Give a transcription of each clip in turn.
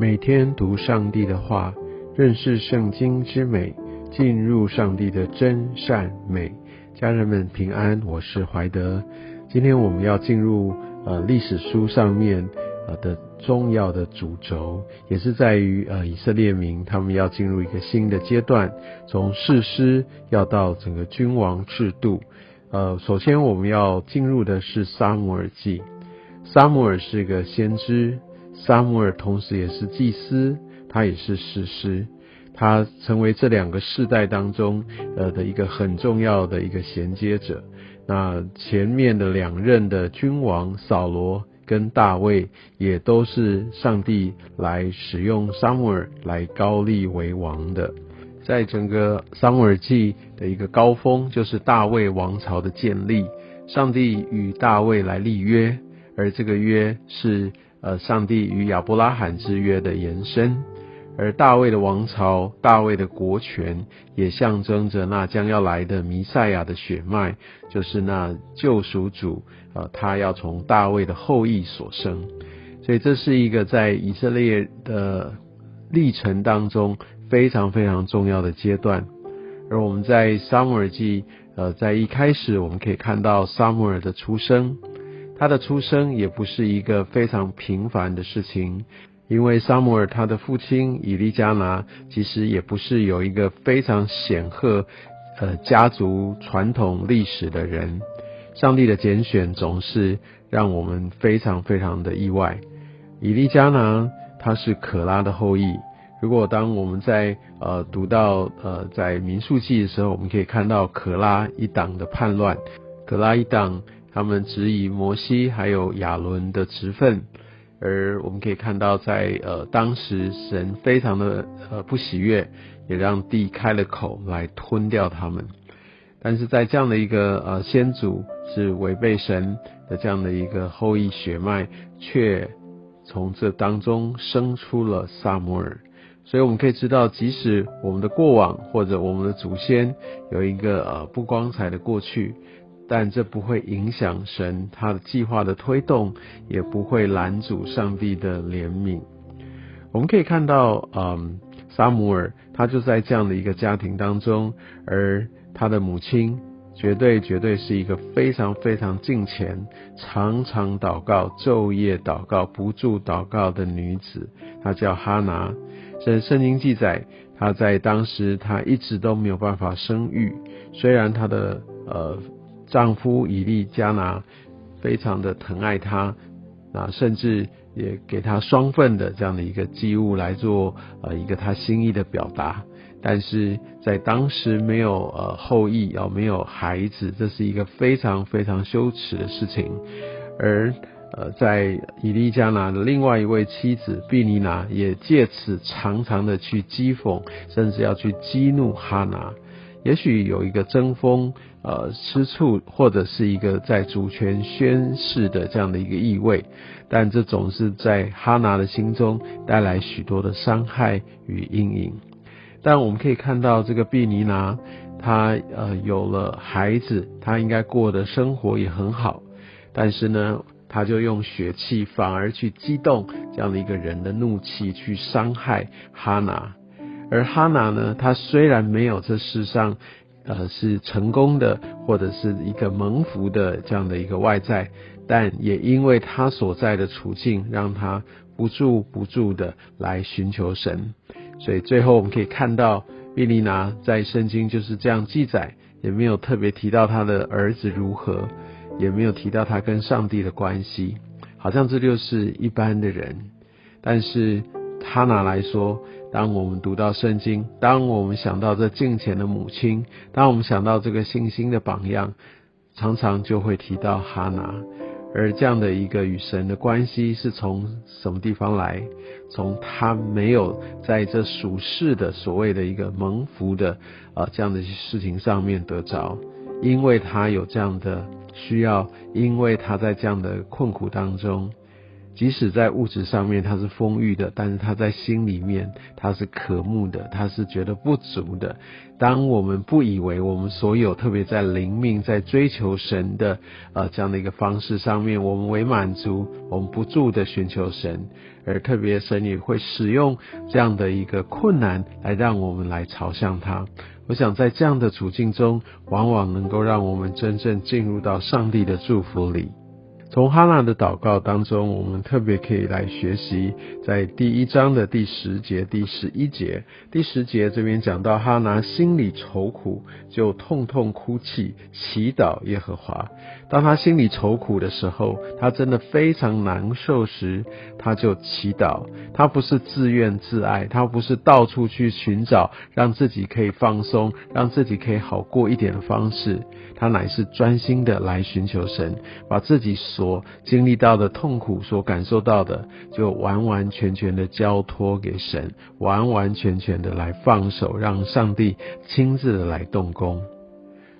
每天读上帝的话，认识圣经之美，进入上帝的真善美。家人们平安，我是怀德。今天我们要进入呃历史书上面呃的重要的主轴，也是在于呃以色列民他们要进入一个新的阶段，从士师要到整个君王制度。呃，首先我们要进入的是撒母耳记。撒母耳是个先知。撒母耳同时也是祭司，他也是士师，他成为这两个世代当中呃的一个很重要的一个衔接者。那前面的两任的君王扫罗跟大卫，也都是上帝来使用撒母耳来高立为王的。在整个撒母耳记的一个高峰，就是大卫王朝的建立，上帝与大卫来立约，而这个约是。呃，上帝与亚伯拉罕之约的延伸，而大卫的王朝、大卫的国权，也象征着那将要来的弥赛亚的血脉，就是那救赎主，呃，他要从大卫的后裔所生。所以这是一个在以色列的历程当中非常非常重要的阶段。而我们在撒母耳记，呃，在一开始我们可以看到撒母耳的出生。他的出生也不是一个非常平凡的事情，因为撒母耳他的父亲以利加拿其实也不是有一个非常显赫呃家族传统历史的人。上帝的拣选总是让我们非常非常的意外。以利加拿他是可拉的后裔。如果当我们在呃读到呃在民数记的时候，我们可以看到可拉一党的叛乱，可拉一党。他们质疑摩西还有亚伦的职分，而我们可以看到，在呃当时神非常的呃不喜悦，也让地开了口来吞掉他们。但是在这样的一个呃先祖是违背神的这样的一个后裔血脉，却从这当中生出了萨摩尔。所以我们可以知道，即使我们的过往或者我们的祖先有一个呃不光彩的过去。但这不会影响神他的计划的推动，也不会拦阻上帝的怜悯。我们可以看到，嗯，撒姆尔他就在这样的一个家庭当中，而他的母亲绝对绝对是一个非常非常敬虔、常常祷告、昼夜祷告、不住祷告的女子。她叫哈拿。这圣经记载，她在当时她一直都没有办法生育，虽然她的呃。丈夫以利加拿非常的疼爱她，啊，甚至也给她双份的这样的一个祭物来做呃一个他心意的表达。但是在当时没有呃后裔啊，没有孩子，这是一个非常非常羞耻的事情。而呃在以利加拿的另外一位妻子毕尼拿也借此常常的去讥讽，甚至要去激怒哈拿。也许有一个争锋，呃，吃醋，或者是一个在主权宣誓的这样的一个意味，但这总是在哈拿的心中带来许多的伤害与阴影。但我们可以看到，这个毕尼拿，他呃有了孩子，他应该过的生活也很好，但是呢，他就用血气反而去激动这样的一个人的怒气，去伤害哈拿。而哈拿呢，他虽然没有这世上，呃，是成功的或者是一个蒙福的这样的一个外在，但也因为他所在的处境，让他不住不住的来寻求神。所以最后我们可以看到，毕利拿在圣经就是这样记载，也没有特别提到他的儿子如何，也没有提到他跟上帝的关系，好像这就是一般的人。但是哈拿来说，当我们读到圣经，当我们想到这敬虔的母亲，当我们想到这个信心的榜样，常常就会提到哈拿。而这样的一个与神的关系是从什么地方来？从他没有在这属世的所谓的一个蒙福的啊这样的事情上面得着，因为他有这样的需要，因为他在这样的困苦当中。即使在物质上面他是丰裕的，但是他在心里面他是渴慕的，他是觉得不足的。当我们不以为我们所有，特别在灵命在追求神的呃这样的一个方式上面，我们为满足，我们不住的寻求神，而特别神也会使用这样的一个困难来让我们来朝向他。我想在这样的处境中，往往能够让我们真正进入到上帝的祝福里。从哈娜的祷告当中，我们特别可以来学习，在第一章的第十节、第十一节。第十节这边讲到，哈拿心里愁苦，就痛痛哭泣，祈祷耶和华。当他心里愁苦的时候，他真的非常难受时，他就祈祷。他不是自怨自艾，他不是到处去寻找让自己可以放松、让自己可以好过一点的方式。他乃是专心的来寻求神，把自己所经历到的痛苦、所感受到的，就完完全全的交托给神，完完全全的来放手，让上帝亲自的来动工。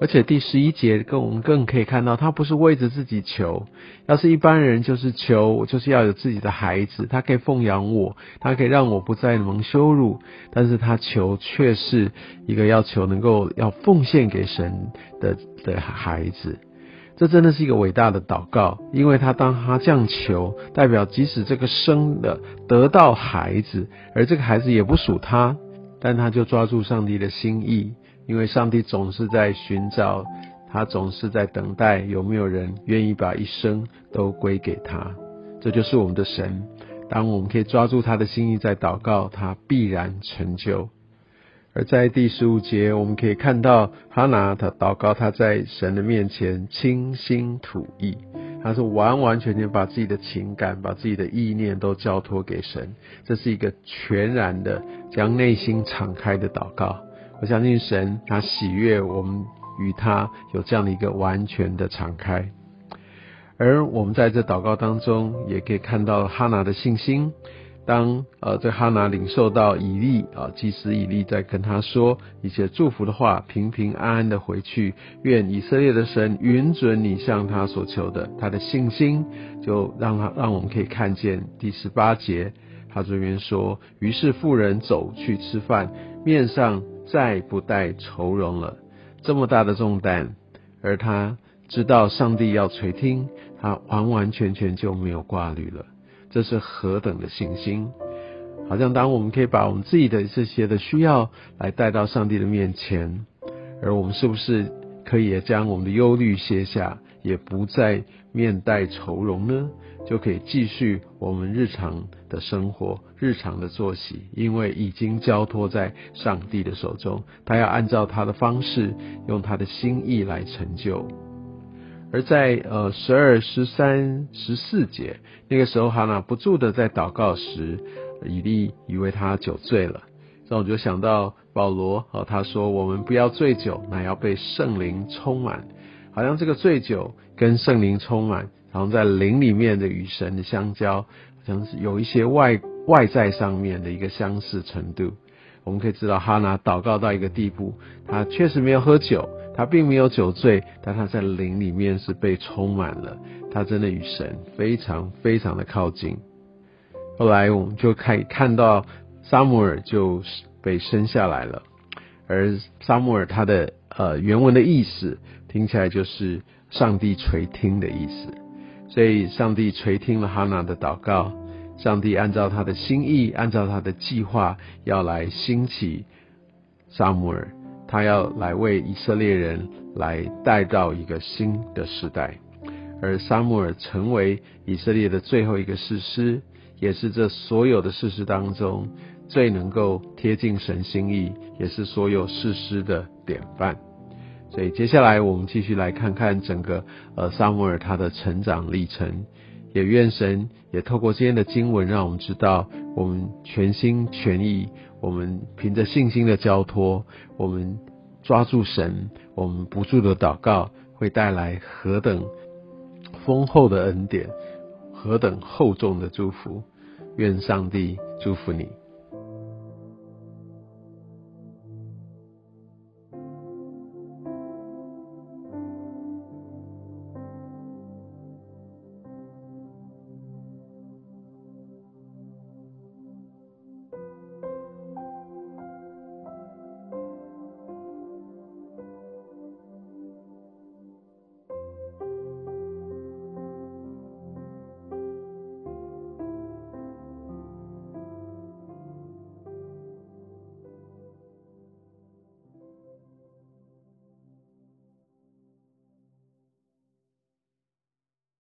而且第十一节跟我们更可以看到，他不是为着自己求。要是一般人就是求，就是要有自己的孩子，他可以奉养我，他可以让我不再蒙羞辱。但是他求却是一个要求能够要奉献给神的的孩子。这真的是一个伟大的祷告，因为他当他这样求，代表即使这个生的得到孩子，而这个孩子也不属他，但他就抓住上帝的心意。因为上帝总是在寻找，他总是在等待有没有人愿意把一生都归给他。这就是我们的神。当我们可以抓住他的心意在祷告，他必然成就。而在第十五节，我们可以看到哈拿他祷告，他在神的面前倾心吐意，他是完完全全把自己的情感、把自己的意念都交托给神。这是一个全然的将内心敞开的祷告。我相信神，他喜悦我们与他有这样的一个完全的敞开。而我们在这祷告当中，也可以看到哈拿的信心。当呃这哈拿领受到以利啊祭司以利在跟他说一些祝福的话，平平安安的回去，愿以色列的神允准你向他所求的，他的信心就让他让我们可以看见第十八节，他这边说，于是妇人走去吃饭，面上。再不带愁容了，这么大的重担，而他知道上帝要垂听，他完完全全就没有挂虑了。这是何等的信心！好像当我们可以把我们自己的这些的需要来带到上帝的面前，而我们是不是可以将我们的忧虑卸下，也不再面带愁容呢？就可以继续我们日常的生活、日常的作息，因为已经交托在上帝的手中，他要按照他的方式，用他的心意来成就。而在呃十二、十三、十四节那个时候，哈娜不住的在祷告时，以利以为他酒醉了，这我就想到保罗和他说：“我们不要醉酒，乃要被圣灵充满。”好像这个醉酒跟圣灵充满。然后在灵里面的与神的相交，好像是有一些外外在上面的一个相似程度。我们可以知道，哈拿祷告到一个地步，他确实没有喝酒，他并没有酒醉，但他在灵里面是被充满了，他真的与神非常非常的靠近。后来我们就可以看到，萨姆尔就被生下来了，而萨姆尔他的呃原文的意思听起来就是上帝垂听的意思。所以，上帝垂听了哈娜的祷告，上帝按照他的心意，按照他的计划，要来兴起撒母耳，他要来为以色列人来带到一个新的时代，而撒母耳成为以色列的最后一个士师，也是这所有的事实当中最能够贴近神心意，也是所有士师的典范。所以接下来我们继续来看看整个呃萨姆尔他的成长历程，也愿神也透过今天的经文，让我们知道我们全心全意，我们凭着信心的交托，我们抓住神，我们不住的祷告，会带来何等丰厚的恩典，何等厚重的祝福。愿上帝祝福你。